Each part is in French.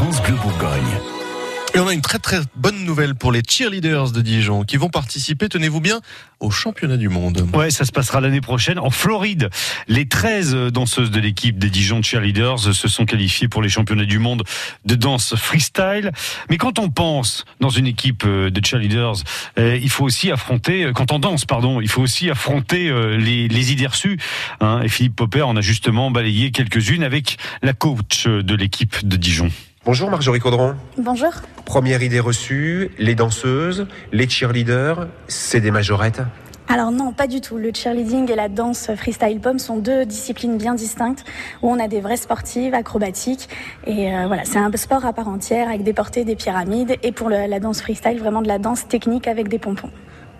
France Bleu Bourgogne. Et on a une très très bonne nouvelle pour les cheerleaders de Dijon qui vont participer, tenez-vous bien, au championnat du monde. Ouais, ça se passera l'année prochaine en Floride. Les 13 danseuses de l'équipe des Dijon Cheerleaders se sont qualifiées pour les championnats du monde de danse freestyle. Mais quand on pense dans une équipe euh, de cheerleaders, euh, il faut aussi affronter, euh, quand on danse, pardon, il faut aussi affronter les, les idées reçues. Hein. Et Philippe Popper en a justement balayé quelques-unes avec la coach de l'équipe de Dijon. Bonjour Marjorie Caudron. Bonjour. Première idée reçue, les danseuses, les cheerleaders, c'est des majorettes? Alors non, pas du tout. Le cheerleading et la danse freestyle pom sont deux disciplines bien distinctes où on a des vraies sportives acrobatiques et euh, voilà, c'est un sport à part entière avec des portées, des pyramides et pour la danse freestyle vraiment de la danse technique avec des pompons.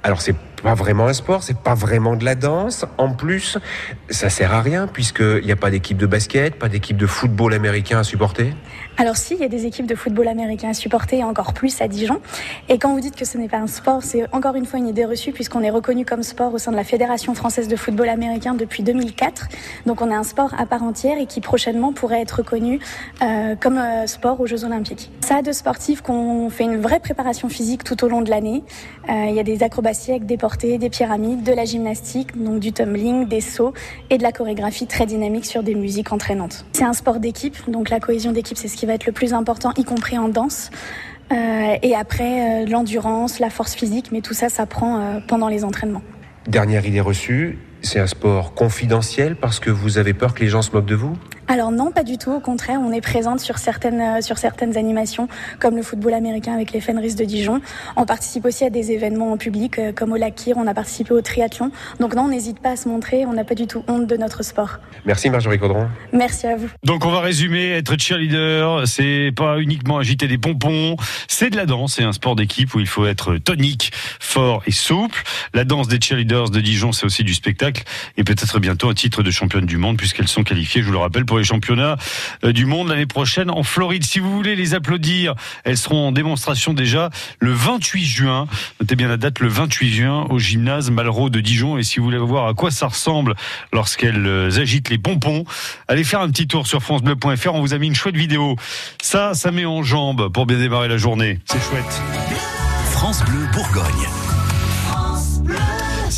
Alors c'est pas vraiment un sport, c'est pas vraiment de la danse. En plus, ça sert à rien puisqu'il n'y a pas d'équipe de basket, pas d'équipe de football américain à supporter. Alors si, il y a des équipes de football américain à supporter, encore plus à Dijon. Et quand vous dites que ce n'est pas un sport, c'est encore une fois une idée reçue puisqu'on est reconnu comme sport au sein de la Fédération française de football américain depuis 2004. Donc on est un sport à part entière et qui prochainement pourrait être reconnu euh, comme euh, sport aux Jeux Olympiques. Ça a de sportifs qu'on fait une vraie préparation physique tout au long de l'année. Euh, il y a des acrobaties avec des des pyramides, de la gymnastique, donc du tumbling, des sauts et de la chorégraphie très dynamique sur des musiques entraînantes. C'est un sport d'équipe, donc la cohésion d'équipe c'est ce qui va être le plus important, y compris en danse. Euh, et après, euh, l'endurance, la force physique, mais tout ça, ça prend euh, pendant les entraînements. Dernière idée reçue, c'est un sport confidentiel parce que vous avez peur que les gens se moquent de vous? Alors non, pas du tout. Au contraire, on est présente sur certaines euh, sur certaines animations, comme le football américain avec les Fenris de Dijon. On participe aussi à des événements en public, euh, comme au Lakir. On a participé au triathlon. Donc non, on n'hésite pas à se montrer. On n'a pas du tout honte de notre sport. Merci Marjorie Caudron. Merci à vous. Donc on va résumer. Être cheerleader, c'est pas uniquement agiter des pompons, c'est de la danse. C'est un sport d'équipe où il faut être tonique, fort et souple. La danse des cheerleaders de Dijon, c'est aussi du spectacle et peut-être bientôt un titre de championne du monde puisqu'elles sont qualifiées, je vous le rappelle, pour les championnats euh, du monde l'année prochaine en Floride. Si vous voulez les applaudir, elles seront en démonstration déjà le 28 juin. Notez bien la date, le 28 juin au gymnase Malraux de Dijon. Et si vous voulez voir à quoi ça ressemble lorsqu'elles euh, agitent les pompons, allez faire un petit tour sur francebleu.fr. On vous a mis une chouette vidéo. Ça, ça met en jambes pour bien démarrer la journée. C'est chouette. France Bleu Bourgogne.